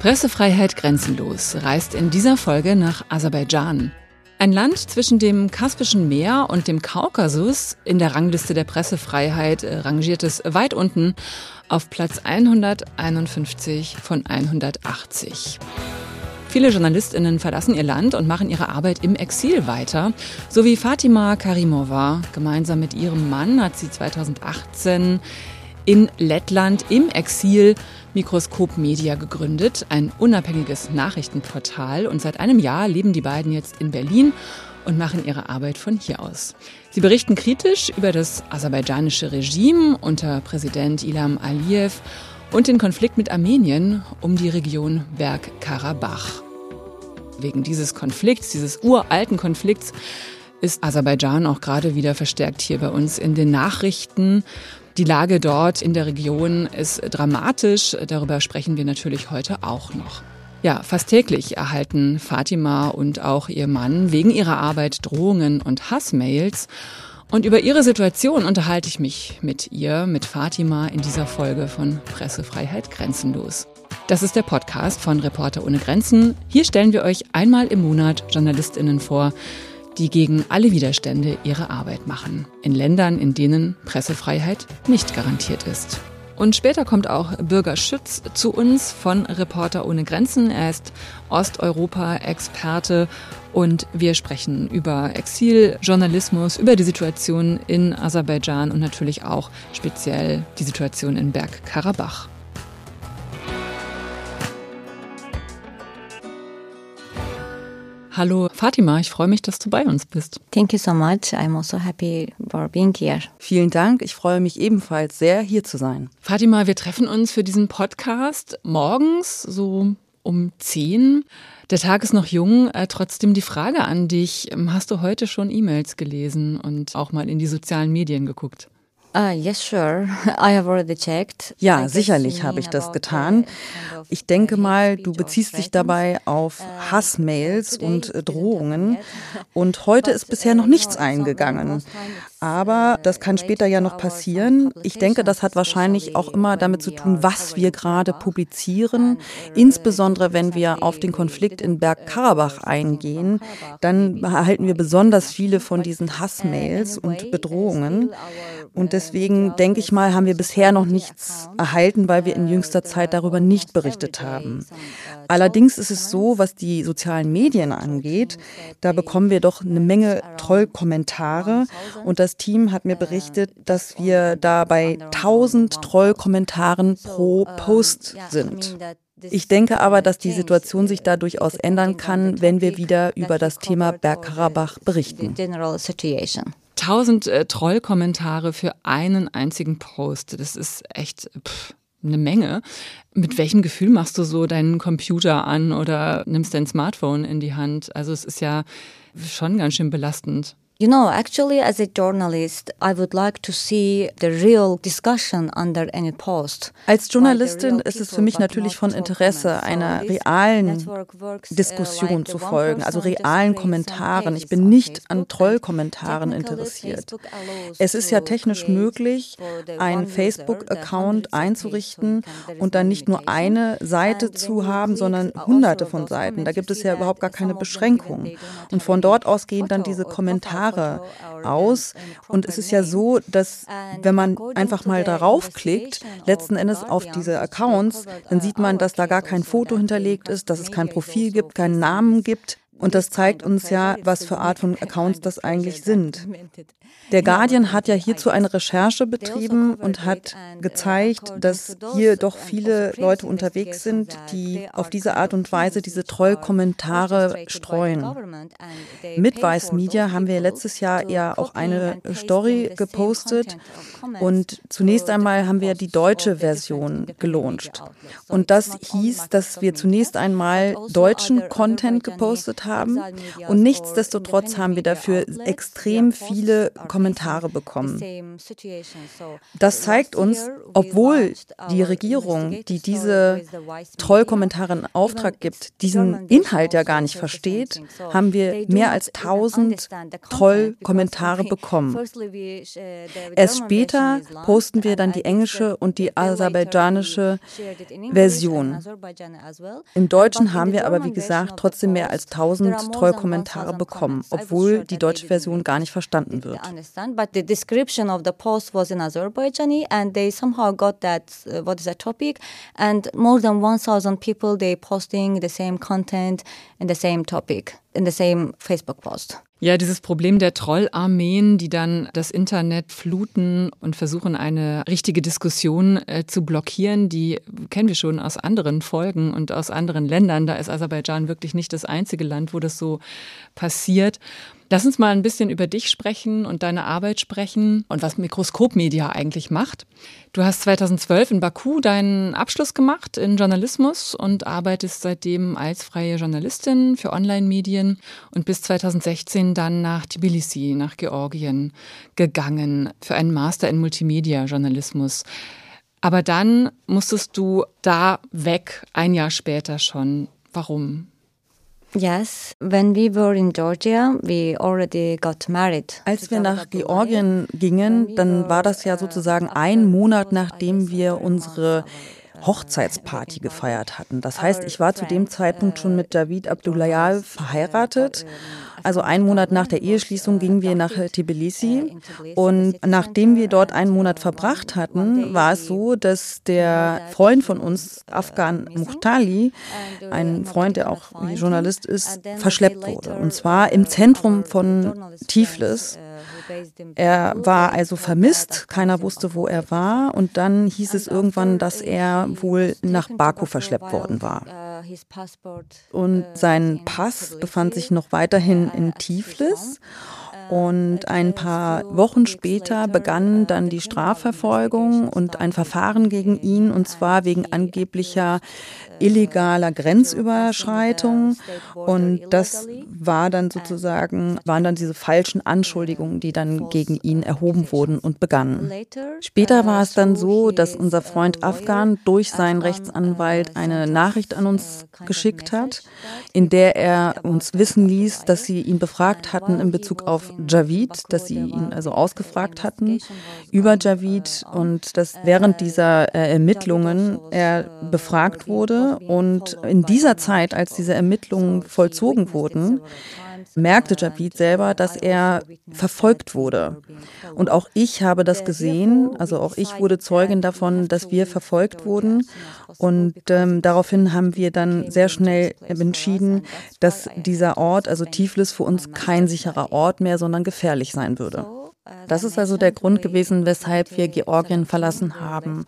Pressefreiheit grenzenlos reist in dieser Folge nach Aserbaidschan. Ein Land zwischen dem Kaspischen Meer und dem Kaukasus. In der Rangliste der Pressefreiheit rangiert es weit unten auf Platz 151 von 180. Viele Journalistinnen verlassen ihr Land und machen ihre Arbeit im Exil weiter. So wie Fatima Karimova. Gemeinsam mit ihrem Mann hat sie 2018 in Lettland im Exil Mikroskop Media gegründet, ein unabhängiges Nachrichtenportal. Und seit einem Jahr leben die beiden jetzt in Berlin und machen ihre Arbeit von hier aus. Sie berichten kritisch über das aserbaidschanische Regime unter Präsident Ilham Aliyev und den Konflikt mit Armenien um die Region Bergkarabach. Wegen dieses Konflikts, dieses uralten Konflikts, ist Aserbaidschan auch gerade wieder verstärkt hier bei uns in den Nachrichten. Die Lage dort in der Region ist dramatisch. Darüber sprechen wir natürlich heute auch noch. Ja, fast täglich erhalten Fatima und auch ihr Mann wegen ihrer Arbeit Drohungen und Hassmails. Und über ihre Situation unterhalte ich mich mit ihr, mit Fatima, in dieser Folge von Pressefreiheit Grenzenlos. Das ist der Podcast von Reporter ohne Grenzen. Hier stellen wir euch einmal im Monat Journalistinnen vor, die gegen alle Widerstände ihre Arbeit machen. In Ländern, in denen Pressefreiheit nicht garantiert ist. Und später kommt auch Bürger Schütz zu uns von Reporter ohne Grenzen. Er ist Osteuropa-Experte und wir sprechen über Exiljournalismus, über die Situation in Aserbaidschan und natürlich auch speziell die Situation in Bergkarabach. Hallo Fatima, ich freue mich, dass du bei uns bist. Thank you so much. I'm also happy for being here. Vielen Dank. Ich freue mich ebenfalls sehr, hier zu sein. Fatima, wir treffen uns für diesen Podcast morgens so um 10. Der Tag ist noch jung. Äh, trotzdem die Frage an dich. Hast du heute schon E-Mails gelesen und auch mal in die sozialen Medien geguckt? Uh, yes, sure. I have already checked. Ja, sicherlich habe ich das getan. Ich denke mal, du beziehst dich dabei auf uh, Hassmails und äh, Drohungen. Und heute ist bisher noch nichts eingegangen. Aber das kann später ja noch passieren. Ich denke, das hat wahrscheinlich auch immer damit zu tun, was wir gerade publizieren. Insbesondere wenn wir auf den Konflikt in Bergkarabach eingehen, dann erhalten wir besonders viele von diesen Hassmails und Bedrohungen. Und deswegen denke ich mal, haben wir bisher noch nichts erhalten, weil wir in jüngster Zeit darüber nicht berichtet haben. Allerdings ist es so, was die sozialen Medien angeht, da bekommen wir doch eine Menge Trollkommentare. Und das Team hat mir berichtet, dass wir da bei 1000 Trollkommentaren pro Post sind. Ich denke aber, dass die Situation sich da durchaus ändern kann, wenn wir wieder über das Thema Bergkarabach berichten. 1000 äh, Trollkommentare für einen einzigen Post. Das ist echt pff, eine Menge. Mit welchem Gefühl machst du so deinen Computer an oder nimmst dein Smartphone in die Hand? Also es ist ja schon ganz schön belastend. You know, actually, as a journalist, I would like to see the real discussion under any post. Als Journalistin ist es für mich natürlich von Interesse, einer realen uh, Diskussion zu folgen, also realen Kommentaren. Ich bin nicht an Trollkommentaren interessiert. Es ist ja technisch möglich, einen Facebook-Account einzurichten und dann nicht nur eine Seite zu haben, sondern hunderte von Seiten. Da gibt es ja überhaupt gar keine Beschränkung. Und von dort aus gehen dann diese Kommentare Jahre aus. Und es ist ja so, dass wenn man einfach mal darauf klickt, letzten Endes auf diese Accounts, dann sieht man, dass da gar kein Foto hinterlegt ist, dass es kein Profil gibt, keinen Namen gibt. Und das zeigt uns ja, was für Art von Accounts das eigentlich sind. Der Guardian hat ja hierzu eine Recherche betrieben und hat gezeigt, dass hier doch viele Leute unterwegs sind, die auf diese Art und Weise diese Trollkommentare streuen. Mit Weiß Media haben wir letztes Jahr ja auch eine Story gepostet und zunächst einmal haben wir die deutsche Version gelauncht. Und das hieß, dass wir zunächst einmal deutschen Content gepostet haben haben. Und nichtsdestotrotz haben wir dafür extrem viele Kommentare bekommen. Das zeigt uns, obwohl die Regierung, die diese Trollkommentare in Auftrag gibt, diesen Inhalt ja gar nicht versteht, haben wir mehr als 1000 Trollkommentare bekommen. Erst später posten wir dann die englische und die aserbaidschanische Version. Im Deutschen haben wir aber, wie gesagt, trotzdem mehr als 1000 Trollkommentare bekommen, obwohl die deutsche Version gar nicht verstanden wird. 1000 in the same Facebook post. Ja, dieses Problem der Trollarmeen, die dann das Internet fluten und versuchen, eine richtige Diskussion äh, zu blockieren, die kennen wir schon aus anderen Folgen und aus anderen Ländern. Da ist Aserbaidschan wirklich nicht das einzige Land, wo das so passiert. Lass uns mal ein bisschen über dich sprechen und deine Arbeit sprechen und was Mikroskopmedia eigentlich macht. Du hast 2012 in Baku deinen Abschluss gemacht in Journalismus und arbeitest seitdem als freie Journalistin für Online-Medien und bis 2016 dann nach Tbilisi, nach Georgien gegangen für einen Master in Multimedia-Journalismus. Aber dann musstest du da weg, ein Jahr später schon. Warum? Yes, when we were in Georgia, we already got married. Als wir nach Georgien gingen, dann war das ja sozusagen ein Monat, nachdem wir unsere Hochzeitsparty gefeiert hatten. Das heißt, ich war zu dem Zeitpunkt schon mit David Abdullayev verheiratet also einen Monat nach der Eheschließung gingen wir nach Tbilisi und nachdem wir dort einen Monat verbracht hatten, war es so, dass der Freund von uns, Afghan Muhtali, ein Freund, der auch Journalist ist, verschleppt wurde. Und zwar im Zentrum von Tiflis. Er war also vermisst, keiner wusste, wo er war. Und dann hieß es irgendwann, dass er wohl nach Baku verschleppt worden war. Und sein Pass befand sich noch weiterhin in Tiflis. Und ein paar Wochen später begann dann die Strafverfolgung und ein Verfahren gegen ihn, und zwar wegen angeblicher illegaler Grenzüberschreitung. Und das war dann sozusagen, waren dann diese falschen Anschuldigungen, die dann gegen ihn erhoben wurden und begannen. Später war es dann so, dass unser Freund Afghan durch seinen Rechtsanwalt eine Nachricht an uns geschickt hat, in der er uns wissen ließ, dass sie ihn befragt hatten in Bezug auf Javid, dass sie ihn also ausgefragt hatten über Javid und dass während dieser äh, Ermittlungen er befragt wurde und in dieser Zeit, als diese Ermittlungen vollzogen wurden, merkte Javid selber, dass er verfolgt wurde. Und auch ich habe das gesehen, also auch ich wurde Zeugin davon, dass wir verfolgt wurden. Und ähm, daraufhin haben wir dann sehr schnell entschieden, dass dieser Ort, also Tiflis, für uns kein sicherer Ort mehr, sondern gefährlich sein würde. Das ist also der Grund gewesen, weshalb wir Georgien verlassen haben.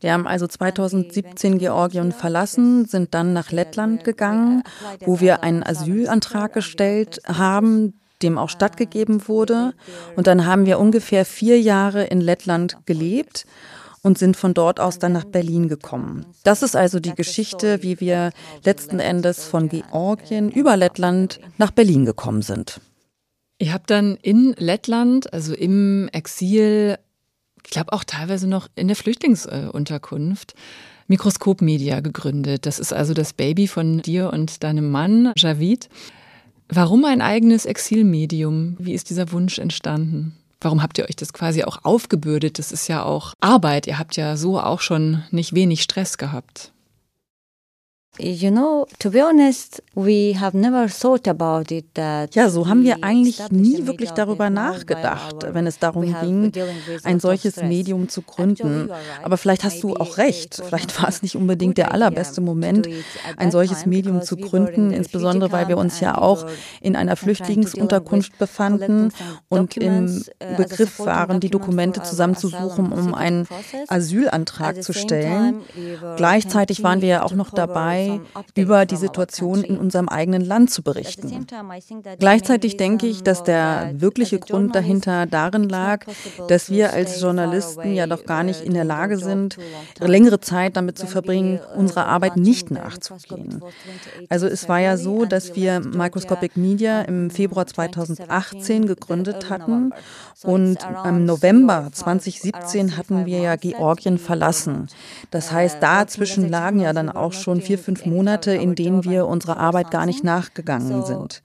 Wir haben also 2017 Georgien verlassen, sind dann nach Lettland gegangen, wo wir einen Asylantrag gestellt haben, dem auch stattgegeben wurde. Und dann haben wir ungefähr vier Jahre in Lettland gelebt und sind von dort aus dann nach Berlin gekommen. Das ist also die Geschichte, wie wir letzten Endes von Georgien über Lettland nach Berlin gekommen sind. Ihr habt dann in Lettland, also im Exil, ich glaube auch teilweise noch in der Flüchtlingsunterkunft, Mikroskop Media gegründet. Das ist also das Baby von dir und deinem Mann, Javid. Warum ein eigenes Exilmedium? Wie ist dieser Wunsch entstanden? Warum habt ihr euch das quasi auch aufgebürdet? Das ist ja auch Arbeit. Ihr habt ja so auch schon nicht wenig Stress gehabt. You know, to be honest, we have never thought about it that ja, so haben wir eigentlich nie wirklich darüber nachgedacht, wenn es darum ging, ein solches Medium zu gründen. Aber vielleicht hast du auch recht. Vielleicht war es nicht unbedingt der allerbeste Moment, ein solches Medium zu gründen, insbesondere weil wir uns ja auch in einer Flüchtlingsunterkunft befanden und im uh, Begriff waren, die Dokumente zusammenzusuchen, um einen Asylantrag zu stellen. Gleichzeitig waren wir ja auch noch dabei, dabei, über die Situation in unserem eigenen Land zu berichten. Gleichzeitig denke ich, dass der wirkliche Grund dahinter darin lag, dass wir als Journalisten ja doch gar nicht in der Lage sind, längere Zeit damit zu verbringen, unserer Arbeit nicht nachzugehen. Also es war ja so, dass wir Microscopic Media im Februar 2018 gegründet hatten und im November 2017 hatten wir ja Georgien verlassen. Das heißt, dazwischen lagen ja dann auch schon vier, fünf Monate, in denen wir unserer Arbeit gar nicht nachgegangen sind.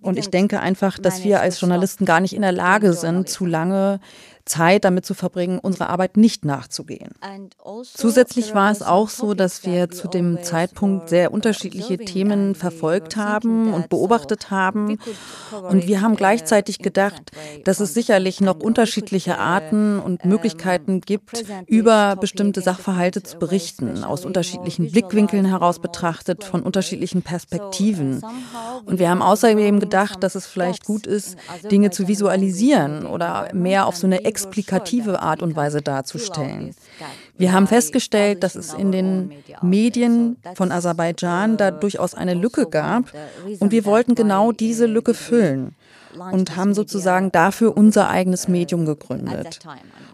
Und ich denke einfach, dass wir als Journalisten gar nicht in der Lage sind, zu lange Zeit damit zu verbringen, unserer Arbeit nicht nachzugehen. Also Zusätzlich war es auch so, dass wir zu dem Zeitpunkt sehr unterschiedliche Themen verfolgt haben und beobachtet haben. Und wir haben gleichzeitig gedacht, dass es sicherlich noch unterschiedliche Arten und Möglichkeiten gibt, über bestimmte Sachverhalte zu berichten, aus unterschiedlichen Blickwinkeln heraus betrachtet, von unterschiedlichen Perspektiven. Und wir haben außerdem gedacht, dass es vielleicht gut ist, Dinge zu visualisieren oder mehr auf so eine explikative Art und Weise darzustellen. Wir haben festgestellt, dass es in den Medien von Aserbaidschan da durchaus eine Lücke gab und wir wollten genau diese Lücke füllen und haben sozusagen dafür unser eigenes Medium gegründet.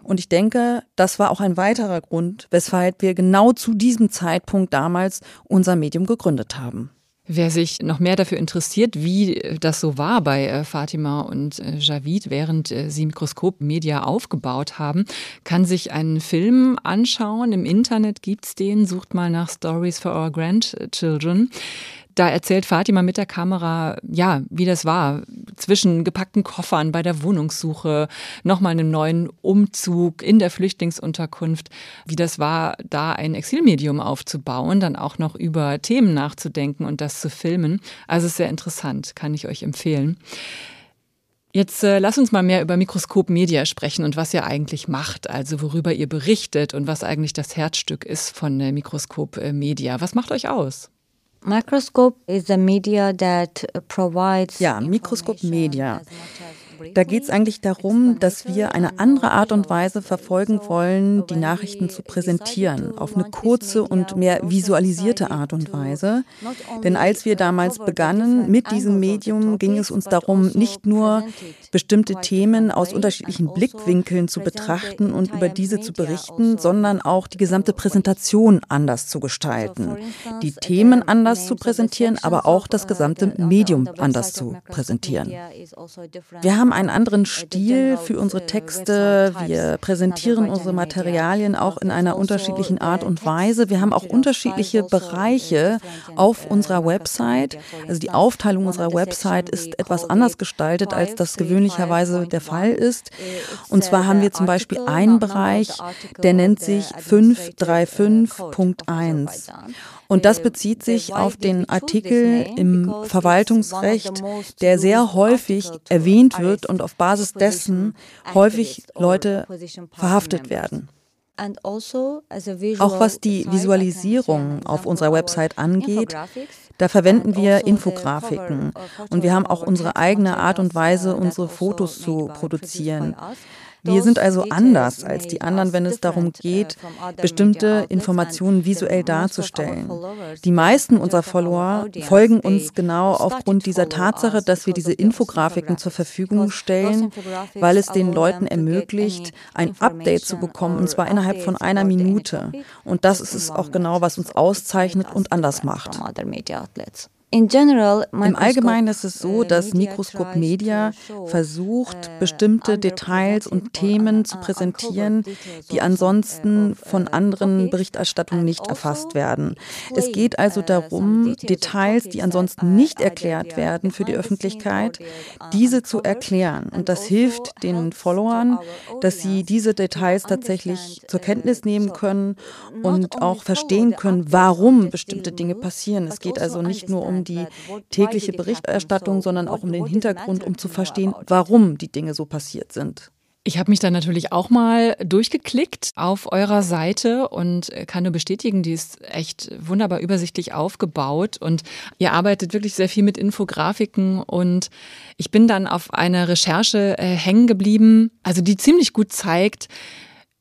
Und ich denke, das war auch ein weiterer Grund, weshalb wir genau zu diesem Zeitpunkt damals unser Medium gegründet haben. Wer sich noch mehr dafür interessiert, wie das so war bei äh, Fatima und äh, Javid, während äh, sie Mikroskop Media aufgebaut haben, kann sich einen Film anschauen. Im Internet gibt's den. Sucht mal nach Stories for Our Grandchildren. Da erzählt Fatima mit der Kamera, ja, wie das war. Zwischen gepackten Koffern bei der Wohnungssuche, nochmal einem neuen Umzug in der Flüchtlingsunterkunft, wie das war, da ein Exilmedium aufzubauen, dann auch noch über Themen nachzudenken und das zu filmen. Also ist sehr interessant, kann ich euch empfehlen. Jetzt äh, lass uns mal mehr über Mikroskop Media sprechen und was ihr eigentlich macht, also worüber ihr berichtet und was eigentlich das Herzstück ist von äh, Mikroskop äh, Media. Was macht euch aus? Microscope is a media that provides ja, Mikroskop Media da geht es eigentlich darum, dass wir eine andere Art und Weise verfolgen wollen, die Nachrichten zu präsentieren, auf eine kurze und mehr visualisierte Art und Weise. Denn als wir damals begannen mit diesem Medium, ging es uns darum, nicht nur bestimmte Themen aus unterschiedlichen Blickwinkeln zu betrachten und über diese zu berichten, sondern auch die gesamte Präsentation anders zu gestalten. Die Themen anders zu präsentieren, aber auch das gesamte Medium anders zu präsentieren. Wir haben haben einen anderen Stil für unsere Texte. Wir präsentieren unsere Materialien auch in einer unterschiedlichen Art und Weise. Wir haben auch unterschiedliche Bereiche auf unserer Website. Also die Aufteilung unserer Website ist etwas anders gestaltet, als das gewöhnlicherweise der Fall ist. Und zwar haben wir zum Beispiel einen Bereich, der nennt sich 535.1. Und das bezieht sich auf den Artikel im Verwaltungsrecht, der sehr häufig erwähnt wird und auf Basis dessen häufig Leute verhaftet werden. Auch was die Visualisierung auf unserer Website angeht, da verwenden wir Infografiken und wir haben auch unsere eigene Art und Weise, unsere Fotos zu produzieren. Wir sind also anders als die anderen, wenn es darum geht, bestimmte Informationen visuell darzustellen. Die meisten unserer Follower folgen uns genau aufgrund dieser Tatsache, dass wir diese Infografiken zur Verfügung stellen, weil es den Leuten ermöglicht, ein Update zu bekommen, und zwar innerhalb von einer Minute. Und das ist es auch genau, was uns auszeichnet und anders macht. Im Allgemeinen ist es so, uh, dass Mikroskop Media versucht, uh, bestimmte Details und Themen zu präsentieren, die ansonsten uh, von anderen Berichterstattungen nicht also erfasst werden. Es geht also darum, Details, die ansonsten nicht erklärt werden für die Öffentlichkeit, diese zu erklären. Und das hilft den Followern, dass sie diese Details tatsächlich zur Kenntnis nehmen können und auch verstehen können, warum bestimmte Dinge passieren. Es geht also nicht nur um um die tägliche Berichterstattung, sondern auch um den Hintergrund, um zu verstehen, warum die Dinge so passiert sind. Ich habe mich dann natürlich auch mal durchgeklickt auf eurer Seite und kann nur bestätigen, die ist echt wunderbar übersichtlich aufgebaut und ihr arbeitet wirklich sehr viel mit Infografiken und ich bin dann auf einer Recherche äh, hängen geblieben, also die ziemlich gut zeigt,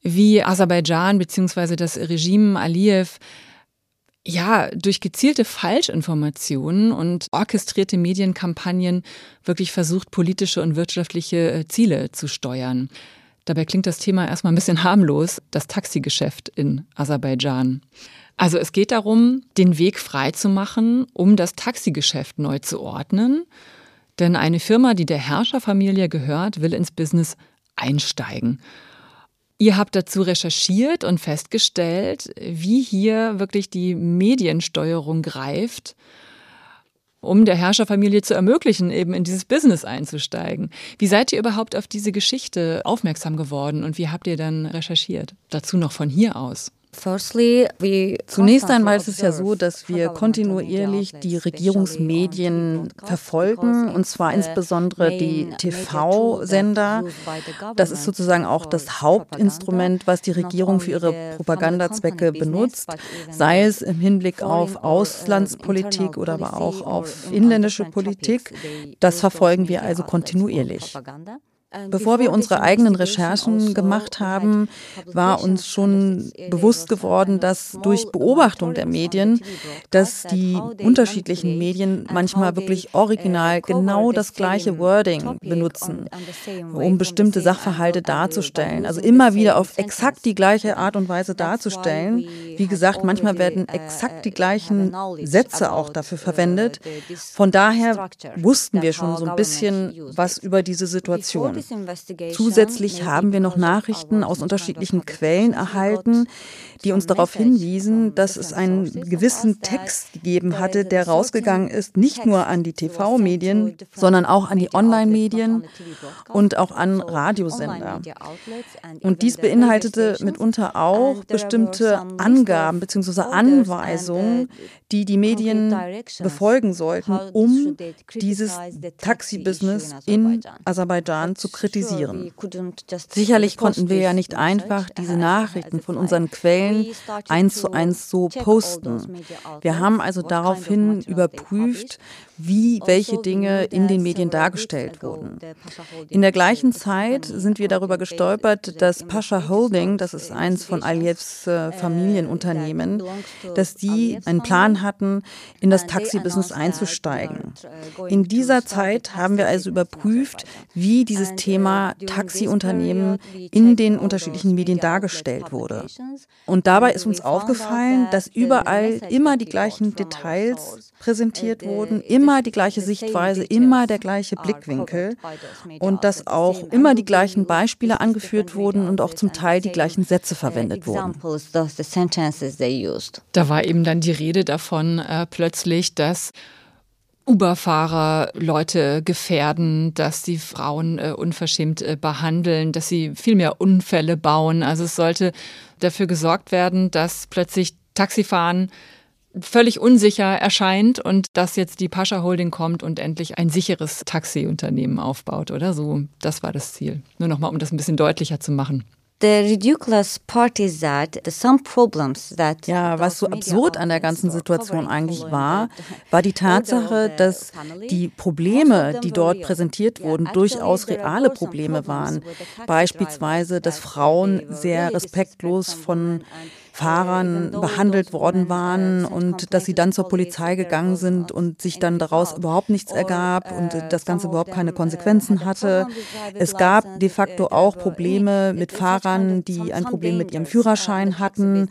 wie Aserbaidschan bzw. das Regime Aliyev ja, durch gezielte Falschinformationen und orchestrierte Medienkampagnen wirklich versucht, politische und wirtschaftliche äh, Ziele zu steuern. Dabei klingt das Thema erstmal ein bisschen harmlos, das Taxigeschäft in Aserbaidschan. Also es geht darum, den Weg frei zu machen, um das Taxigeschäft neu zu ordnen. Denn eine Firma, die der Herrscherfamilie gehört, will ins Business einsteigen. Ihr habt dazu recherchiert und festgestellt, wie hier wirklich die Mediensteuerung greift, um der Herrscherfamilie zu ermöglichen, eben in dieses Business einzusteigen. Wie seid ihr überhaupt auf diese Geschichte aufmerksam geworden und wie habt ihr dann recherchiert? Dazu noch von hier aus. Zunächst einmal ist es ja so, dass wir kontinuierlich die Regierungsmedien verfolgen, und zwar insbesondere die TV-Sender. Das ist sozusagen auch das Hauptinstrument, was die Regierung für ihre Propagandazwecke benutzt, sei es im Hinblick auf Auslandspolitik oder aber auch auf inländische Politik. Das verfolgen wir also kontinuierlich. Bevor wir unsere eigenen Recherchen gemacht haben, war uns schon bewusst geworden, dass durch Beobachtung der Medien, dass die unterschiedlichen Medien manchmal wirklich original genau das gleiche Wording benutzen, um bestimmte Sachverhalte darzustellen. Also immer wieder auf exakt die gleiche Art und Weise darzustellen. Wie gesagt, manchmal werden exakt die gleichen Sätze auch dafür verwendet. Von daher wussten wir schon so ein bisschen was über diese Situation. Zusätzlich haben wir noch Nachrichten aus unterschiedlichen Quellen erhalten, die uns darauf hinwiesen, dass es einen gewissen Text gegeben hatte, der rausgegangen ist, nicht nur an die TV-Medien, sondern auch an die Online-Medien und auch an Radiosender. Und dies beinhaltete mitunter auch bestimmte Angaben bzw. Anweisungen, die die Medien befolgen sollten, um dieses Taxi-Business in Aserbaidschan zu kritisieren. Sicherlich konnten wir ja nicht einfach diese Nachrichten von unseren Quellen eins zu eins so posten. Wir haben also daraufhin überprüft, wie welche Dinge in den Medien dargestellt wurden. In der gleichen Zeit sind wir darüber gestolpert, dass Pascha Holding, das ist eins von Aliyevs äh, Familienunternehmen, dass die einen Plan hatten, in das Taxi-Business einzusteigen. In dieser Zeit haben wir also überprüft, wie dieses Thema Taxiunternehmen in den unterschiedlichen Medien dargestellt wurde. Und dabei ist uns aufgefallen, dass überall immer die gleichen Details präsentiert wurden, immer die gleiche Sichtweise, immer der gleiche Blickwinkel und dass auch immer die gleichen Beispiele angeführt wurden und auch zum Teil die gleichen Sätze verwendet wurden. Da war eben dann die Rede davon äh, plötzlich, dass Uber-Fahrer Leute gefährden, dass sie Frauen äh, unverschämt äh, behandeln, dass sie viel mehr Unfälle bauen. Also es sollte dafür gesorgt werden, dass plötzlich Taxifahren völlig unsicher erscheint und dass jetzt die Pascha Holding kommt und endlich ein sicheres Taxiunternehmen aufbaut, oder so. Das war das Ziel. Nur nochmal, um das ein bisschen deutlicher zu machen. Ja, was so absurd an der ganzen Situation eigentlich war, war die Tatsache, dass die Probleme, die dort präsentiert wurden, durchaus reale Probleme waren. Beispielsweise, dass Frauen sehr respektlos von Fahrern behandelt worden waren und dass sie dann zur Polizei gegangen sind und sich dann daraus überhaupt nichts ergab und das Ganze überhaupt keine Konsequenzen hatte. Es gab de facto auch Probleme mit Fahrern, die ein Problem mit ihrem Führerschein hatten.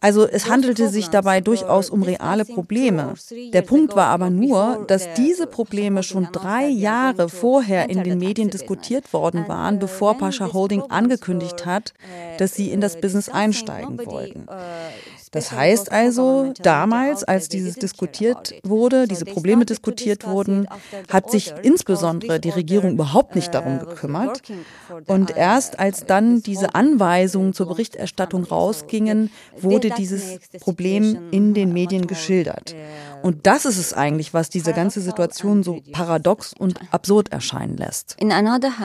Also es handelte sich dabei durchaus um reale Probleme. Der Punkt war aber nur, dass diese Probleme schon drei Jahre vorher in den Medien diskutiert worden waren, bevor Pascha Holding angekündigt hat, dass sie in das Business einsteigen wollten. 呃 Das heißt also, damals, als dieses diskutiert wurde, diese Probleme diskutiert wurden, hat sich insbesondere die Regierung überhaupt nicht darum gekümmert. Und erst als dann diese Anweisungen zur Berichterstattung rausgingen, wurde dieses Problem in den Medien geschildert. Und das ist es eigentlich, was diese ganze Situation so paradox und absurd erscheinen lässt.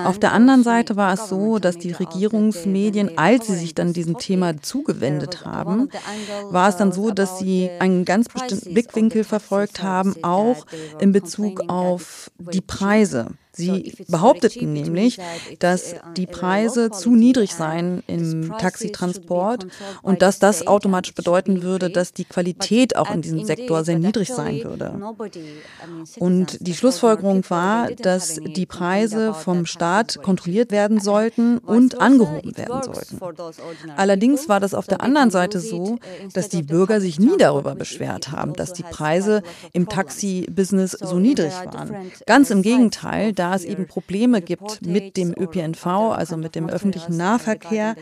Auf der anderen Seite war es so, dass die Regierungsmedien, als sie sich dann diesem Thema zugewendet haben, war es dann so, dass sie einen ganz bestimmten Blickwinkel verfolgt haben, auch in Bezug auf die Preise. Sie behaupteten nämlich, dass die Preise zu niedrig seien im Taxitransport und dass das automatisch bedeuten würde, dass die Qualität auch in diesem Sektor sehr niedrig sein würde. Und die Schlussfolgerung war, dass die Preise vom Staat kontrolliert werden sollten und angehoben werden sollten. Allerdings war das auf der anderen Seite so, dass die Bürger sich nie darüber beschwert haben, dass die Preise im Taxi-Business so niedrig waren. Ganz im Gegenteil, da es eben Probleme gibt mit dem ÖPNV, also mit dem öffentlichen Nahverkehr,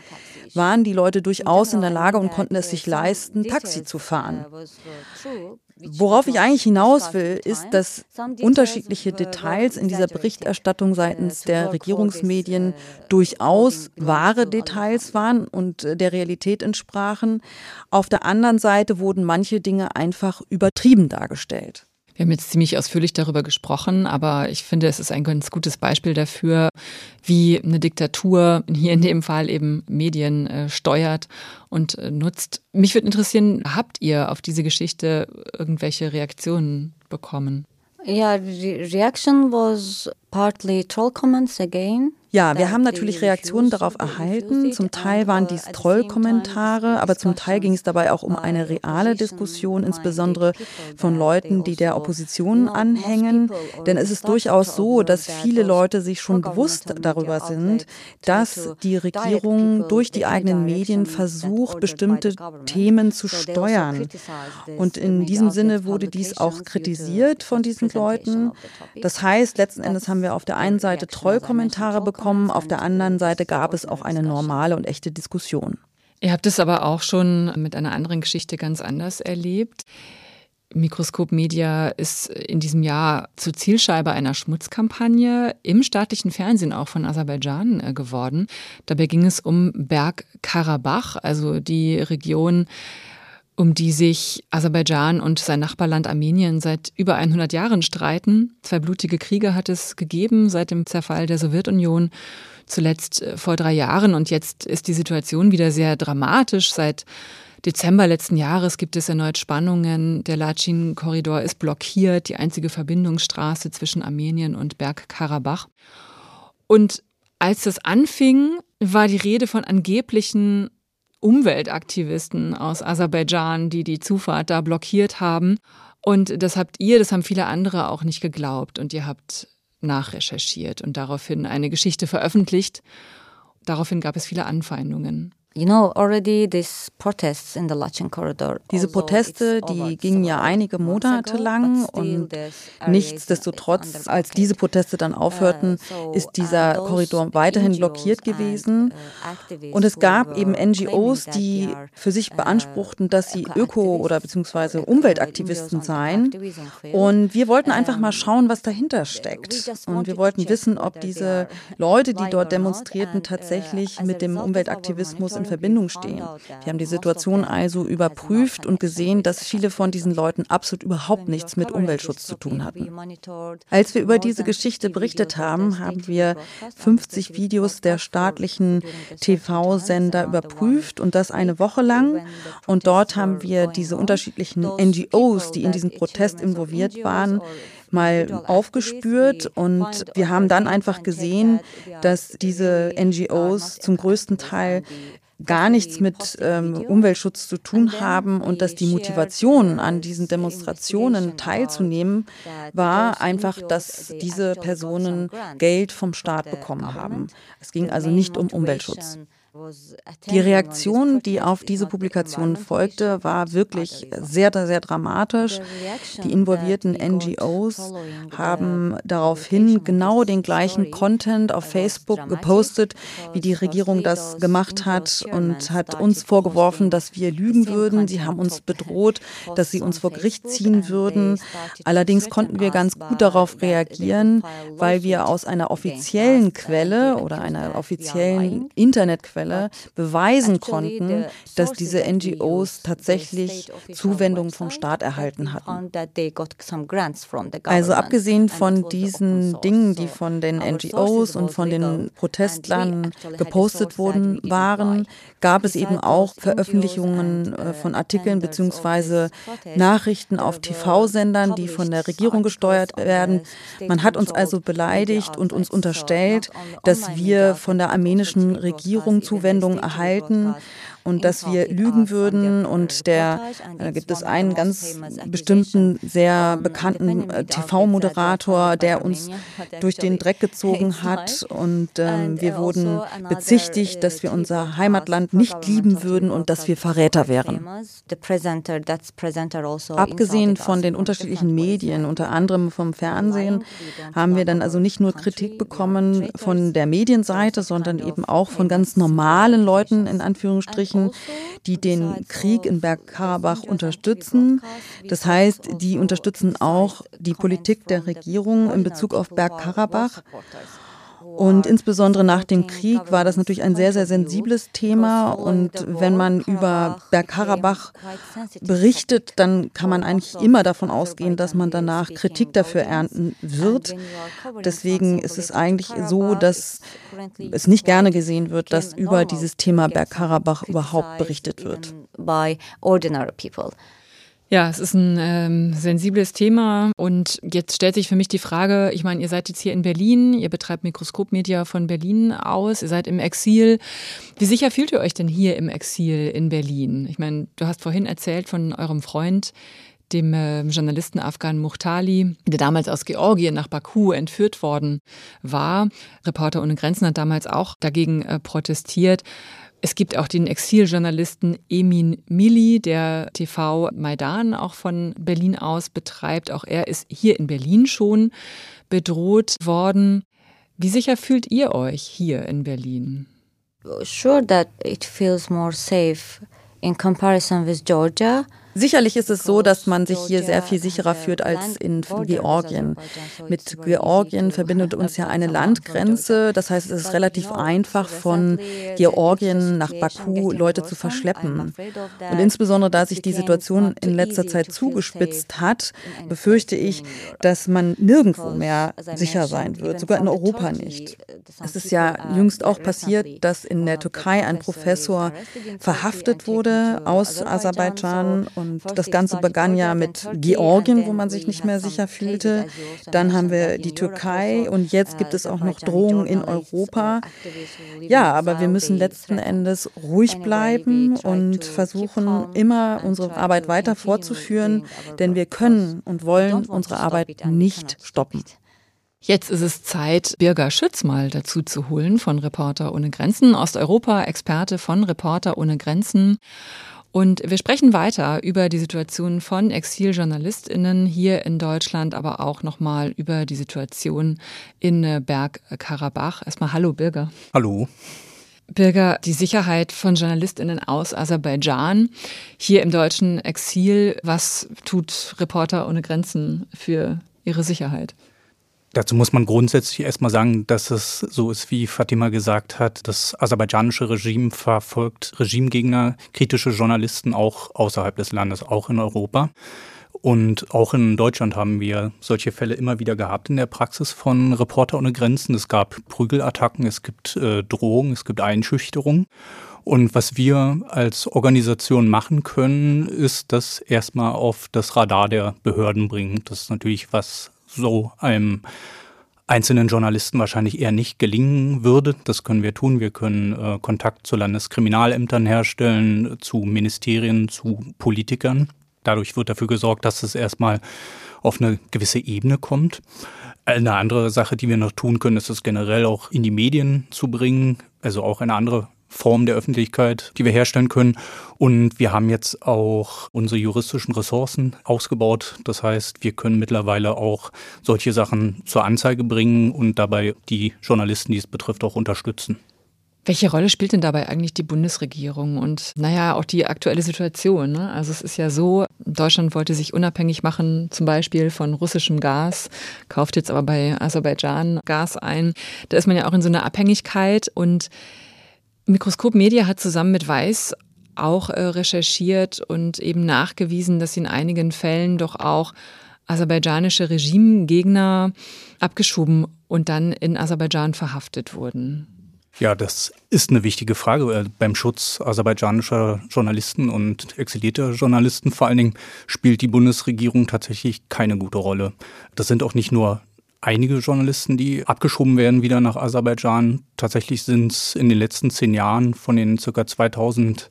waren die Leute durchaus in der Lage und konnten es sich leisten, Taxi zu fahren. Worauf ich eigentlich hinaus will, ist, dass unterschiedliche Details in dieser Berichterstattung seitens der Regierungsmedien durchaus wahre Details waren und der Realität entsprachen. Auf der anderen Seite wurden manche Dinge einfach übertrieben dargestellt. Wir haben jetzt ziemlich ausführlich darüber gesprochen, aber ich finde, es ist ein ganz gutes Beispiel dafür, wie eine Diktatur, hier in dem Fall eben Medien, äh, steuert und äh, nutzt. Mich würde interessieren, habt ihr auf diese Geschichte irgendwelche Reaktionen bekommen? Ja, the reaction was partly troll comments again. Ja, wir haben natürlich Reaktionen darauf erhalten. Zum Teil waren dies Trollkommentare, aber zum Teil ging es dabei auch um eine reale Diskussion, insbesondere von Leuten, die der Opposition anhängen. Denn es ist durchaus so, dass viele Leute sich schon bewusst darüber sind, dass die Regierung durch die eigenen Medien versucht, bestimmte Themen zu steuern. Und in diesem Sinne wurde dies auch kritisiert von diesen Leuten. Das heißt, letzten Endes haben wir auf der einen Seite Trollkommentare bekommen, bekommen. Auf der anderen Seite gab es auch eine normale und echte Diskussion. Ihr habt es aber auch schon mit einer anderen Geschichte ganz anders erlebt. Mikroskop Media ist in diesem Jahr zur Zielscheibe einer Schmutzkampagne im staatlichen Fernsehen auch von Aserbaidschan äh, geworden. Dabei ging es um Bergkarabach, also die Region, um die sich Aserbaidschan und sein Nachbarland Armenien seit über 100 Jahren streiten. Zwei blutige Kriege hat es gegeben seit dem Zerfall der Sowjetunion, zuletzt äh, vor drei Jahren. Und jetzt ist die Situation wieder sehr dramatisch. Seit Dezember letzten Jahres gibt es erneut Spannungen. Der Lachin-Korridor ist blockiert, die einzige Verbindungsstraße zwischen Armenien und Bergkarabach. Und als das anfing, war die Rede von angeblichen Umweltaktivisten aus Aserbaidschan, die die Zufahrt da blockiert haben. Und das habt ihr, das haben viele andere auch nicht geglaubt. Und ihr habt nachrecherchiert und daraufhin eine Geschichte veröffentlicht. Daraufhin gab es viele Anfeindungen. You know, already these protests in the Lachin corridor. Diese Proteste, die gingen ja einige Monate lang und nichtsdestotrotz, als diese Proteste dann aufhörten, uh, ist dieser Korridor weiterhin blockiert gewesen. Uh, und es gab eben NGOs, die für sich uh, beanspruchten, dass sie Öko- oder beziehungsweise Umweltaktivisten seien. Und wir wollten einfach mal schauen, was dahinter steckt. Und wir wollten wissen, ob diese Leute, die dort demonstrierten, tatsächlich mit dem Umweltaktivismus in in Verbindung stehen. Wir haben die Situation also überprüft und gesehen, dass viele von diesen Leuten absolut überhaupt nichts mit Umweltschutz zu tun hatten. Als wir über diese Geschichte berichtet haben, haben wir 50 Videos der staatlichen TV-Sender überprüft und das eine Woche lang. Und dort haben wir diese unterschiedlichen NGOs, die in diesen Protest involviert waren, mal aufgespürt und wir haben dann einfach gesehen, dass diese NGOs zum größten Teil gar nichts mit ähm, Umweltschutz zu tun haben und dass die Motivation an diesen Demonstrationen teilzunehmen war einfach, dass diese Personen Geld vom Staat bekommen haben. Es ging also nicht um Umweltschutz. Die Reaktion, die auf diese Publikation folgte, war wirklich sehr, sehr dramatisch. Die involvierten NGOs haben daraufhin genau den gleichen Content auf Facebook gepostet, wie die Regierung das gemacht hat und hat uns vorgeworfen, dass wir lügen würden. Sie haben uns bedroht, dass sie uns vor Gericht ziehen würden. Allerdings konnten wir ganz gut darauf reagieren, weil wir aus einer offiziellen Quelle oder einer offiziellen Internetquelle mittlerweile beweisen konnten, dass diese NGOs tatsächlich Zuwendung vom Staat erhalten hatten. Also abgesehen von diesen Dingen, die von den NGOs und von den Protestlern gepostet wurden, waren, gab es eben auch Veröffentlichungen äh, von Artikeln bzw. Nachrichten auf TV-Sendern, die von der Regierung gesteuert werden. Man hat uns also beleidigt und uns unterstellt, dass wir von der armenischen Regierung Zuwendung erhalten und dass wir lügen würden. Und der, da gibt es einen ganz bestimmten, sehr bekannten äh, TV-Moderator, der uns durch den Dreck gezogen hat. Und ähm, wir wurden bezichtigt, dass wir unser Heimatland nicht lieben würden und dass wir Verräter wären. Also Abgesehen von den unterschiedlichen Medien, unter anderem vom Fernsehen, haben wir dann also nicht nur Kritik bekommen von der Medienseite, sondern eben auch von ganz normalen Leuten in Anführungsstrichen Jugendlichen, die den Krieg in Bergkarabach unterstützen. Das heißt, die unterstützen auch die Politik der Regierung in Bezug auf Bergkarabach. Und insbesondere nach dem Krieg war das natürlich ein sehr, sehr sensibles Thema. Und wenn man über Bergkarabach berichtet, dann kann man eigentlich immer davon ausgehen, dass man danach Kritik dafür ernten wird. Deswegen ist es eigentlich so, dass es nicht gerne gesehen wird, dass über dieses Thema Bergkarabach überhaupt berichtet wird. Ja, es ist ein ähm, sensibles Thema und jetzt stellt sich für mich die Frage, ich meine, ihr seid jetzt hier in Berlin, ihr betreibt Mikroskopmedia von Berlin aus, ihr seid im Exil. Wie sicher fühlt ihr euch denn hier im Exil in Berlin? Ich meine, du hast vorhin erzählt von eurem Freund, dem äh, Journalisten Afghan Muhtali, der damals aus Georgien nach Baku entführt worden war. Reporter ohne Grenzen hat damals auch dagegen äh, protestiert. Es gibt auch den Exiljournalisten Emin Mili, der TV Maidan auch von Berlin aus betreibt. Auch er ist hier in Berlin schon bedroht worden. Wie sicher fühlt ihr euch hier in Berlin? Sure that it feels more safe in comparison with Georgia. Sicherlich ist es so, dass man sich hier sehr viel sicherer fühlt als in Georgien. Mit Georgien verbindet uns ja eine Landgrenze. Das heißt, es ist relativ einfach, von Georgien nach Baku Leute zu verschleppen. Und insbesondere, da sich die Situation in letzter Zeit zugespitzt hat, befürchte ich, dass man nirgendwo mehr sicher sein wird, sogar in Europa nicht. Es ist ja jüngst auch passiert, dass in der Türkei ein Professor verhaftet wurde aus Aserbaidschan und das Ganze begann ja mit Georgien, wo man sich nicht mehr sicher fühlte. Dann haben wir die Türkei und jetzt gibt es auch noch Drohungen in Europa. Ja, aber wir müssen letzten Endes ruhig bleiben und versuchen, immer unsere Arbeit weiter fortzuführen, denn wir können und wollen unsere Arbeit nicht stoppen. Jetzt ist es Zeit, Birger Schütz mal dazu zu holen von Reporter ohne Grenzen, Osteuropa-Experte von Reporter ohne Grenzen. Und wir sprechen weiter über die Situation von Exiljournalistinnen hier in Deutschland, aber auch nochmal über die Situation in äh, Bergkarabach. Erstmal Hallo, Birger. Hallo. Birger, die Sicherheit von Journalistinnen aus Aserbaidschan hier im deutschen Exil. Was tut Reporter ohne Grenzen für ihre Sicherheit? Dazu muss man grundsätzlich erstmal sagen, dass es so ist, wie Fatima gesagt hat, das aserbaidschanische Regime verfolgt Regimegegner, kritische Journalisten auch außerhalb des Landes, auch in Europa. Und auch in Deutschland haben wir solche Fälle immer wieder gehabt in der Praxis von Reporter ohne Grenzen. Es gab Prügelattacken, es gibt äh, Drohungen, es gibt Einschüchterung. Und was wir als Organisation machen können, ist das erstmal auf das Radar der Behörden bringen. Das ist natürlich was so einem einzelnen Journalisten wahrscheinlich eher nicht gelingen würde. Das können wir tun. Wir können äh, Kontakt zu Landeskriminalämtern herstellen, zu Ministerien, zu Politikern. Dadurch wird dafür gesorgt, dass es erstmal auf eine gewisse Ebene kommt. Eine andere Sache, die wir noch tun können, ist es generell auch in die Medien zu bringen, also auch eine andere Form der Öffentlichkeit, die wir herstellen können. Und wir haben jetzt auch unsere juristischen Ressourcen ausgebaut. Das heißt, wir können mittlerweile auch solche Sachen zur Anzeige bringen und dabei die Journalisten, die es betrifft, auch unterstützen. Welche Rolle spielt denn dabei eigentlich die Bundesregierung und naja, auch die aktuelle Situation? Ne? Also es ist ja so, Deutschland wollte sich unabhängig machen, zum Beispiel von russischem Gas, kauft jetzt aber bei Aserbaidschan Gas ein. Da ist man ja auch in so einer Abhängigkeit und Mikroskop Media hat zusammen mit Weiß auch äh, recherchiert und eben nachgewiesen, dass in einigen Fällen doch auch aserbaidschanische Regimegegner abgeschoben und dann in Aserbaidschan verhaftet wurden. Ja, das ist eine wichtige Frage. Äh, beim Schutz aserbaidschanischer Journalisten und exilierter Journalisten vor allen Dingen spielt die Bundesregierung tatsächlich keine gute Rolle. Das sind auch nicht nur einige Journalisten, die abgeschoben werden wieder nach Aserbaidschan. Tatsächlich sind es in den letzten zehn Jahren von den ca. 2000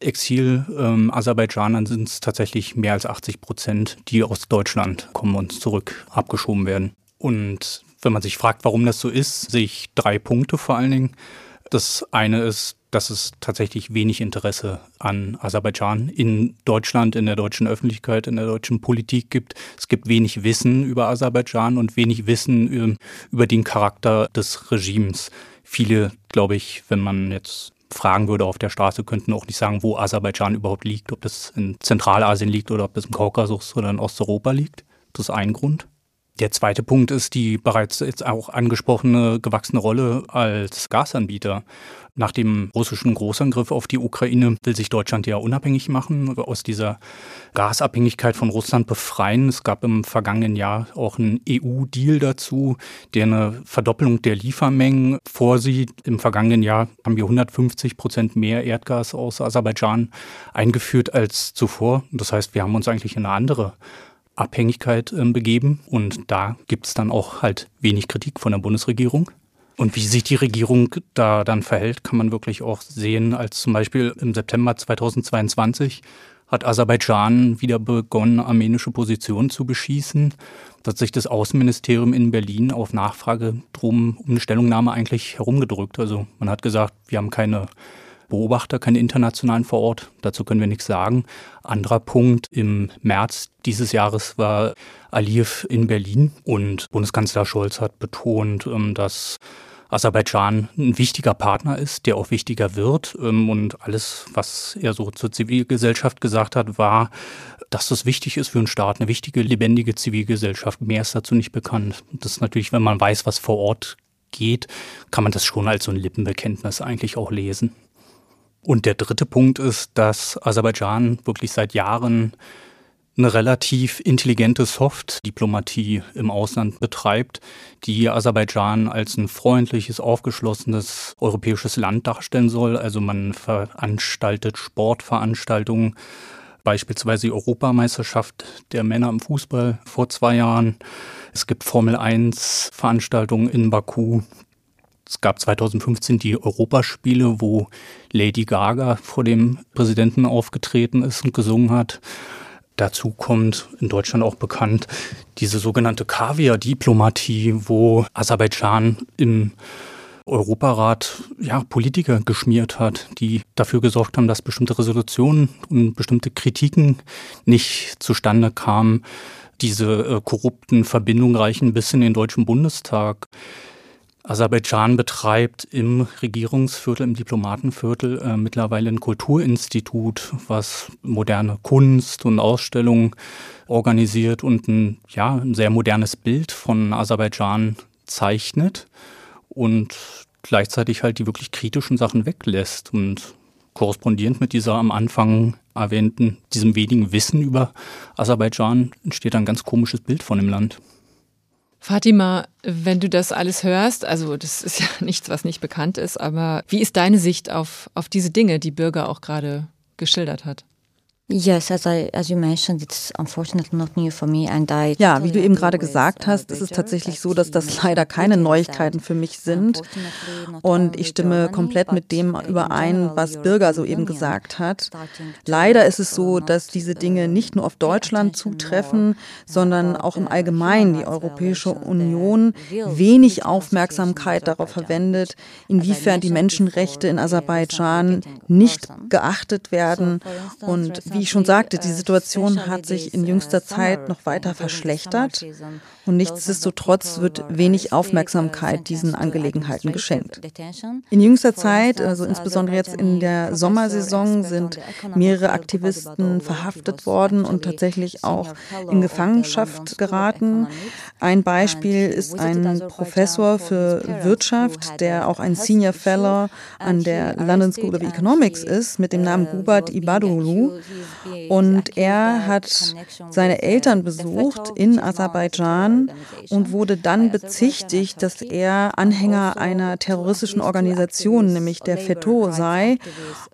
Exil-Aserbaidschanern ähm, sind es tatsächlich mehr als 80 Prozent, die aus Deutschland kommen und zurück abgeschoben werden. Und wenn man sich fragt, warum das so ist, sehe ich drei Punkte vor allen Dingen. Das eine ist, dass es tatsächlich wenig Interesse an Aserbaidschan in Deutschland, in der deutschen Öffentlichkeit, in der deutschen Politik gibt. Es gibt wenig Wissen über Aserbaidschan und wenig Wissen über den Charakter des Regimes. Viele, glaube ich, wenn man jetzt fragen würde auf der Straße, könnten auch nicht sagen, wo Aserbaidschan überhaupt liegt, ob das in Zentralasien liegt oder ob das im Kaukasus oder in Osteuropa liegt. Das ist ein Grund. Der zweite Punkt ist die bereits jetzt auch angesprochene gewachsene Rolle als Gasanbieter. Nach dem russischen Großangriff auf die Ukraine will sich Deutschland ja unabhängig machen, aus dieser Gasabhängigkeit von Russland befreien. Es gab im vergangenen Jahr auch einen EU-Deal dazu, der eine Verdoppelung der Liefermengen vorsieht. Im vergangenen Jahr haben wir 150 Prozent mehr Erdgas aus Aserbaidschan eingeführt als zuvor. Das heißt, wir haben uns eigentlich in eine andere Abhängigkeit äh, begeben und da gibt es dann auch halt wenig Kritik von der Bundesregierung. Und wie sich die Regierung da dann verhält, kann man wirklich auch sehen, als zum Beispiel im September 2022 hat Aserbaidschan wieder begonnen, armenische Positionen zu beschießen. Da hat sich das Außenministerium in Berlin auf Nachfrage drum um eine Stellungnahme eigentlich herumgedrückt. Also man hat gesagt, wir haben keine Beobachter, keine internationalen vor Ort. Dazu können wir nichts sagen. Anderer Punkt, im März dieses Jahres war Aliyev in Berlin und Bundeskanzler Scholz hat betont, ähm, dass Aserbaidschan ein wichtiger Partner ist, der auch wichtiger wird. Ähm, und alles, was er so zur Zivilgesellschaft gesagt hat, war, dass das wichtig ist für einen Staat, eine wichtige, lebendige Zivilgesellschaft. Mehr ist dazu nicht bekannt. Das ist natürlich, wenn man weiß, was vor Ort geht, kann man das schon als so ein Lippenbekenntnis eigentlich auch lesen. Und der dritte Punkt ist, dass Aserbaidschan wirklich seit Jahren eine relativ intelligente Soft-Diplomatie im Ausland betreibt, die Aserbaidschan als ein freundliches, aufgeschlossenes europäisches Land darstellen soll. Also man veranstaltet Sportveranstaltungen, beispielsweise die Europameisterschaft der Männer im Fußball vor zwei Jahren. Es gibt Formel 1 Veranstaltungen in Baku. Es gab 2015 die Europaspiele, wo Lady Gaga vor dem Präsidenten aufgetreten ist und gesungen hat. Dazu kommt in Deutschland auch bekannt diese sogenannte Kaviar-Diplomatie, wo Aserbaidschan im Europarat ja, Politiker geschmiert hat, die dafür gesorgt haben, dass bestimmte Resolutionen und bestimmte Kritiken nicht zustande kamen. Diese äh, korrupten Verbindungen reichen bis in den Deutschen Bundestag. Aserbaidschan betreibt im Regierungsviertel, im Diplomatenviertel äh, mittlerweile ein Kulturinstitut, was moderne Kunst und Ausstellungen organisiert und ein, ja, ein sehr modernes Bild von Aserbaidschan zeichnet und gleichzeitig halt die wirklich kritischen Sachen weglässt und korrespondierend mit dieser am Anfang erwähnten, diesem wenigen Wissen über Aserbaidschan entsteht ein ganz komisches Bild von dem Land. Fatima, wenn du das alles hörst, also das ist ja nichts, was nicht bekannt ist, aber wie ist deine Sicht auf, auf diese Dinge, die Bürger auch gerade geschildert hat? Yes, as I, as you mentioned, it's unfortunately not new for me and I Ja, wie du eben gerade gesagt hast, ist es tatsächlich so, dass das leider keine Neuigkeiten für mich sind. Und ich stimme komplett mit dem überein, was Birger soeben gesagt hat. Leider ist es so, dass diese Dinge nicht nur auf Deutschland zutreffen, sondern auch im Allgemeinen die Europäische Union wenig Aufmerksamkeit darauf verwendet, inwiefern die Menschenrechte in Aserbaidschan nicht geachtet werden und wie ich schon sagte, die Situation hat sich in jüngster Zeit noch weiter verschlechtert und nichtsdestotrotz wird wenig Aufmerksamkeit diesen Angelegenheiten geschenkt. In jüngster Zeit, also insbesondere jetzt in der Sommersaison, sind mehrere Aktivisten verhaftet worden und tatsächlich auch in Gefangenschaft geraten. Ein Beispiel ist ein Professor für Wirtschaft, der auch ein Senior Fellow an der London School of Economics ist, mit dem Namen Gubat Ibadolu. Und er hat seine Eltern besucht in Aserbaidschan und wurde dann bezichtigt, dass er Anhänger einer terroristischen Organisation, nämlich der FETO, sei.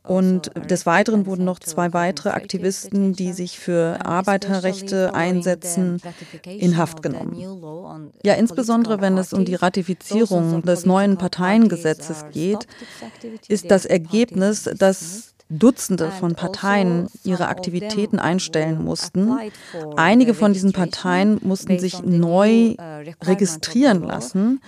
Und des Weiteren wurden noch zwei weitere Aktivisten, die sich für Arbeiterrechte einsetzen, in Haft genommen. Ja, insbesondere wenn es um die Ratifizierung des neuen Parteiengesetzes geht, ist das Ergebnis, dass Dutzende von Parteien ihre Aktivitäten einstellen mussten. Einige von diesen Parteien mussten sich neu registrieren lassen.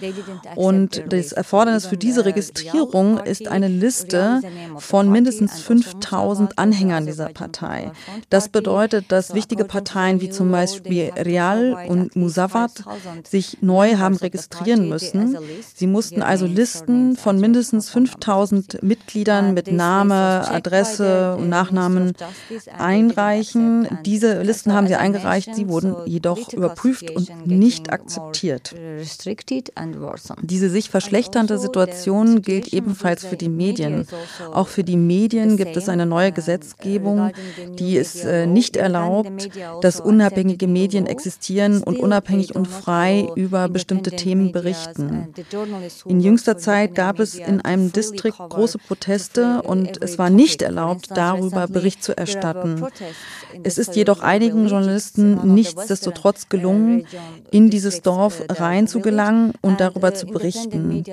Und das Erfordernis für diese Registrierung ist eine Liste von mindestens 5000 Anhängern dieser Partei. Das bedeutet, dass wichtige Parteien wie zum Beispiel Real und Musawat sich neu haben registrieren müssen. Sie mussten also Listen von mindestens 5000 Mitgliedern mit Name, Adresse, Adresse und Nachnamen einreichen. Diese Listen haben sie eingereicht, sie wurden jedoch überprüft und nicht akzeptiert. Diese sich verschlechternde Situation gilt ebenfalls für die Medien. Auch für die Medien gibt es eine neue Gesetzgebung, die es äh, nicht erlaubt, dass unabhängige Medien existieren und unabhängig und frei über bestimmte Themen berichten. In jüngster Zeit gab es in einem Distrikt große Proteste und es war nicht erlaubt, darüber Bericht zu erstatten. Es ist jedoch einigen Journalisten nichtsdestotrotz gelungen, in dieses Dorf reinzugelangen und darüber zu berichten.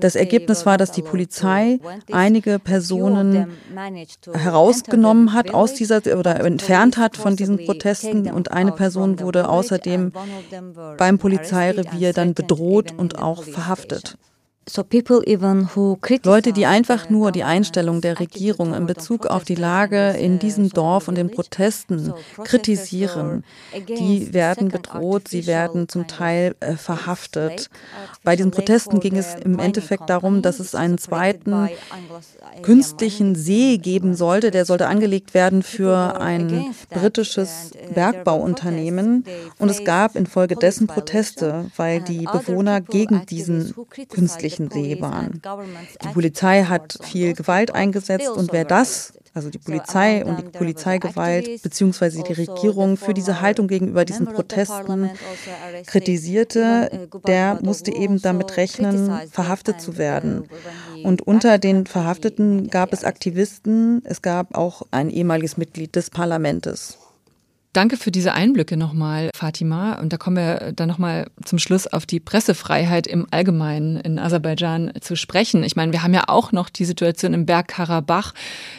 Das Ergebnis war, dass die Polizei einige Personen herausgenommen hat aus dieser oder entfernt hat von diesen Protesten und eine Person wurde außerdem beim Polizeirevier dann bedroht und auch verhaftet. Leute, die einfach nur die Einstellung der Regierung in Bezug auf die Lage in diesem Dorf und den Protesten kritisieren, die werden bedroht, sie werden zum Teil äh, verhaftet. Bei diesen Protesten ging es im Endeffekt darum, dass es einen zweiten künstlichen See geben sollte. Der sollte angelegt werden für ein britisches Bergbauunternehmen. Und es gab infolgedessen Proteste, weil die Bewohner gegen diesen künstlichen öffentlichen Seebahn. Die Polizei hat viel Gewalt eingesetzt und wer das, also die Polizei und die Polizeigewalt beziehungsweise die Regierung für diese Haltung gegenüber diesen Protesten kritisierte, der musste eben damit rechnen, verhaftet zu werden. Und unter den Verhafteten gab es Aktivisten, es gab auch ein ehemaliges Mitglied des Parlaments. Danke für diese Einblicke nochmal, Fatima. Und da kommen wir dann nochmal zum Schluss auf die Pressefreiheit im Allgemeinen in Aserbaidschan zu sprechen. Ich meine, wir haben ja auch noch die Situation im Bergkarabach.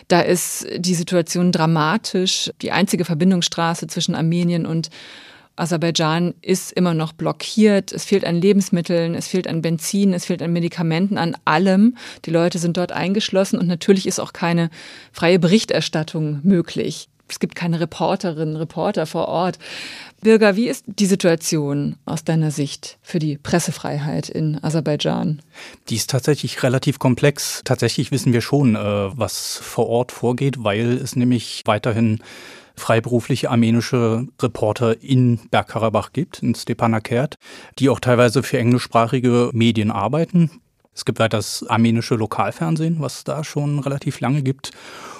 Da ist die Situation dramatisch. Die einzige Verbindungsstraße zwischen Armenien und Aserbaidschan ist immer noch blockiert. Es fehlt an Lebensmitteln, es fehlt an Benzin, es fehlt an Medikamenten, an allem. Die Leute sind dort eingeschlossen und natürlich ist auch keine freie Berichterstattung möglich es gibt keine Reporterinnen, Reporter vor Ort. Birger, wie ist die Situation aus deiner Sicht für die Pressefreiheit in Aserbaidschan? Die ist tatsächlich relativ komplex. Tatsächlich wissen wir schon, äh, was vor Ort vorgeht, weil es nämlich weiterhin freiberufliche armenische Reporter in Bergkarabach gibt, in Stepanakert, die auch teilweise für englischsprachige Medien arbeiten. Es gibt weiter das armenische Lokalfernsehen, was es da schon relativ lange gibt.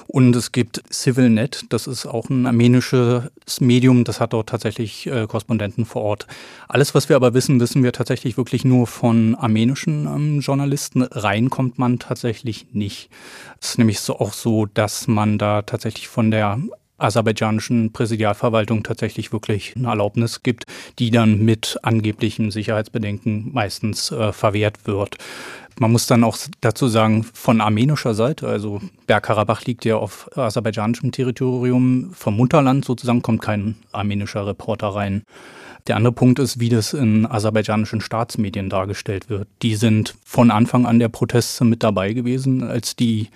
Und es gibt CivilNet, das ist auch ein armenisches Medium, das hat dort tatsächlich äh, Korrespondenten vor Ort. Alles, was wir aber wissen, wissen wir tatsächlich wirklich nur von armenischen ähm, Journalisten. Rein kommt man tatsächlich nicht. Es ist nämlich so auch so, dass man da tatsächlich von der aserbaidschanischen Präsidialverwaltung tatsächlich wirklich eine Erlaubnis gibt, die dann mit angeblichen Sicherheitsbedenken meistens äh, verwehrt wird. Man muss dann auch dazu sagen, von armenischer Seite, also Bergkarabach liegt ja auf aserbaidschanischem Territorium, vom Mutterland sozusagen kommt kein armenischer Reporter rein. Der andere Punkt ist, wie das in aserbaidschanischen Staatsmedien dargestellt wird. Die sind von Anfang an der Proteste mit dabei gewesen, als die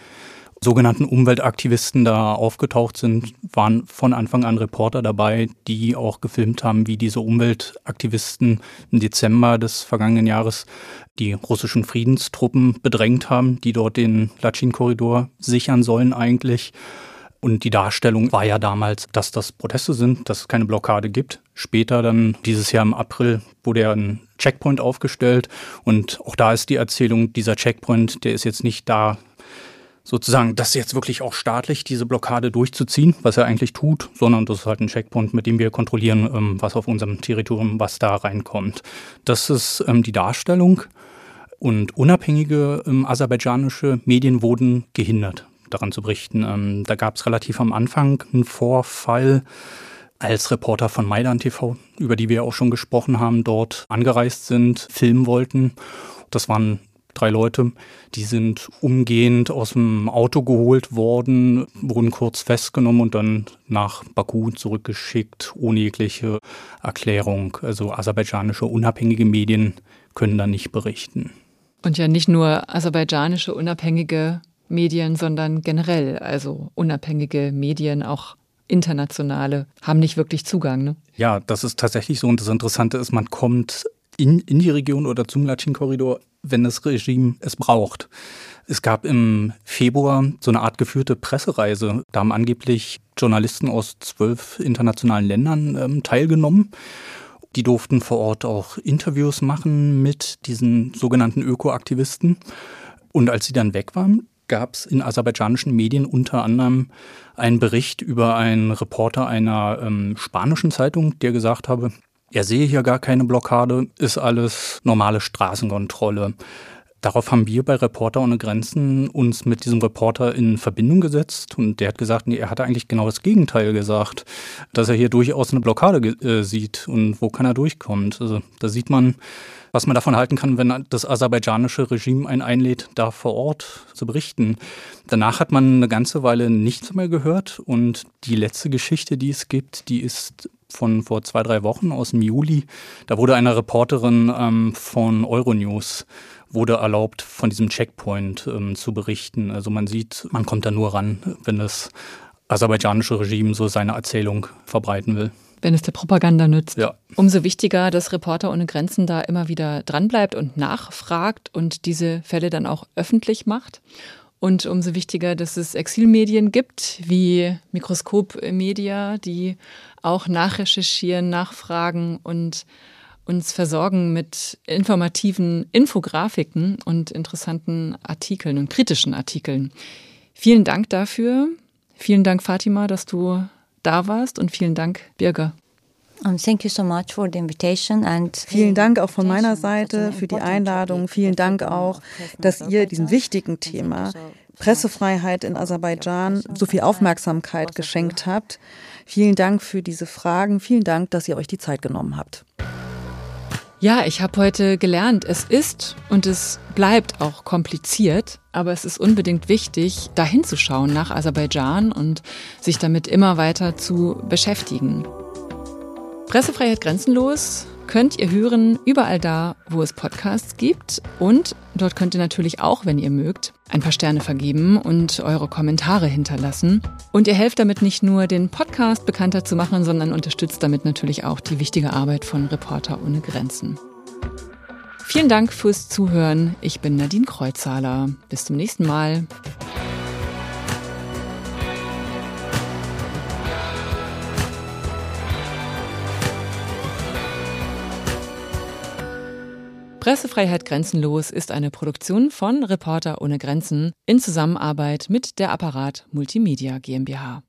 sogenannten Umweltaktivisten da aufgetaucht sind, waren von Anfang an Reporter dabei, die auch gefilmt haben, wie diese Umweltaktivisten im Dezember des vergangenen Jahres die russischen Friedenstruppen bedrängt haben, die dort den Latschin-Korridor sichern sollen eigentlich. Und die Darstellung war ja damals, dass das Proteste sind, dass es keine Blockade gibt. Später dann dieses Jahr im April wurde ja ein Checkpoint aufgestellt und auch da ist die Erzählung, dieser Checkpoint, der ist jetzt nicht da sozusagen das jetzt wirklich auch staatlich diese Blockade durchzuziehen, was er eigentlich tut, sondern das ist halt ein Checkpoint, mit dem wir kontrollieren, ähm, was auf unserem Territorium, was da reinkommt. Das ist ähm, die Darstellung und unabhängige ähm, aserbaidschanische Medien wurden gehindert, daran zu berichten. da gab es relativ am Anfang einen Vorfall, als Reporter von Maidan TV, über die wir auch schon gesprochen haben, dort angereist sind, filmen wollten. Das waren drei Leute, die sind umgehend aus dem Auto geholt worden, wurden kurz festgenommen und dann nach Baku zurückgeschickt, ohne jegliche Erklärung. Also aserbaidschanische unabhängige Medien können da nicht berichten. Und ja nicht nur aserbaidschanische unabhängige Medien, sondern generell, also unabhängige Medien, auch internationale, haben nicht wirklich Zugang. Ne? Ja, das ist tatsächlich so. Und das Interessante ist, man kommt in, in die Region oder zum Latschin-Korridor wenn das Regime es braucht. Es gab im Februar so eine Art geführte Pressereise. Da haben angeblich Journalisten aus zwölf internationalen Ländern ähm, teilgenommen. Die durften vor Ort auch Interviews machen mit diesen sogenannten Ökoaktivisten. Und als sie dann weg waren, gab es in aserbaidschanischen Medien unter anderem einen Bericht über einen Reporter einer ähm, spanischen Zeitung, der gesagt habe, er sehe hier gar keine Blockade, ist alles normale Straßenkontrolle. Darauf haben wir bei Reporter ohne Grenzen uns mit diesem Reporter in Verbindung gesetzt und der hat gesagt, nee, er hatte eigentlich genau das Gegenteil gesagt, dass er hier durchaus eine Blockade äh, sieht und wo kann er durchkommen. Also da sieht man, was man davon halten kann, wenn das aserbaidschanische Regime einen einlädt, da vor Ort zu berichten. Danach hat man eine ganze Weile nichts mehr gehört und die letzte Geschichte, die es gibt, die ist von vor zwei, drei Wochen aus dem Juli. Da wurde eine Reporterin ähm, von Euronews wurde erlaubt, von diesem Checkpoint ähm, zu berichten. Also man sieht, man kommt da nur ran, wenn das aserbaidschanische Regime so seine Erzählung verbreiten will. Wenn es der Propaganda nützt. Ja. Umso wichtiger, dass Reporter ohne Grenzen da immer wieder dranbleibt und nachfragt und diese Fälle dann auch öffentlich macht. Und umso wichtiger, dass es Exilmedien gibt, wie Mikroskop Media, die auch nachrecherchieren, nachfragen und uns versorgen mit informativen Infografiken und interessanten Artikeln und kritischen Artikeln. Vielen Dank dafür. Vielen Dank, Fatima, dass du da warst und vielen Dank, Birger. Vielen Dank auch von meiner Seite für die Einladung. Vielen Dank auch, dass ihr diesem wichtigen Thema Pressefreiheit in Aserbaidschan so viel Aufmerksamkeit geschenkt habt. Vielen Dank für diese Fragen. Vielen Dank, dass ihr euch die Zeit genommen habt. Ja, ich habe heute gelernt, es ist und es bleibt auch kompliziert, aber es ist unbedingt wichtig, da hinzuschauen nach Aserbaidschan und sich damit immer weiter zu beschäftigen. Pressefreiheit grenzenlos könnt ihr hören überall da, wo es Podcasts gibt. Und dort könnt ihr natürlich auch, wenn ihr mögt, ein paar Sterne vergeben und eure Kommentare hinterlassen. Und ihr helft damit nicht nur, den Podcast bekannter zu machen, sondern unterstützt damit natürlich auch die wichtige Arbeit von Reporter ohne Grenzen. Vielen Dank fürs Zuhören. Ich bin Nadine Kreuzhaler. Bis zum nächsten Mal. Pressefreiheit Grenzenlos ist eine Produktion von Reporter ohne Grenzen in Zusammenarbeit mit der Apparat Multimedia GmbH.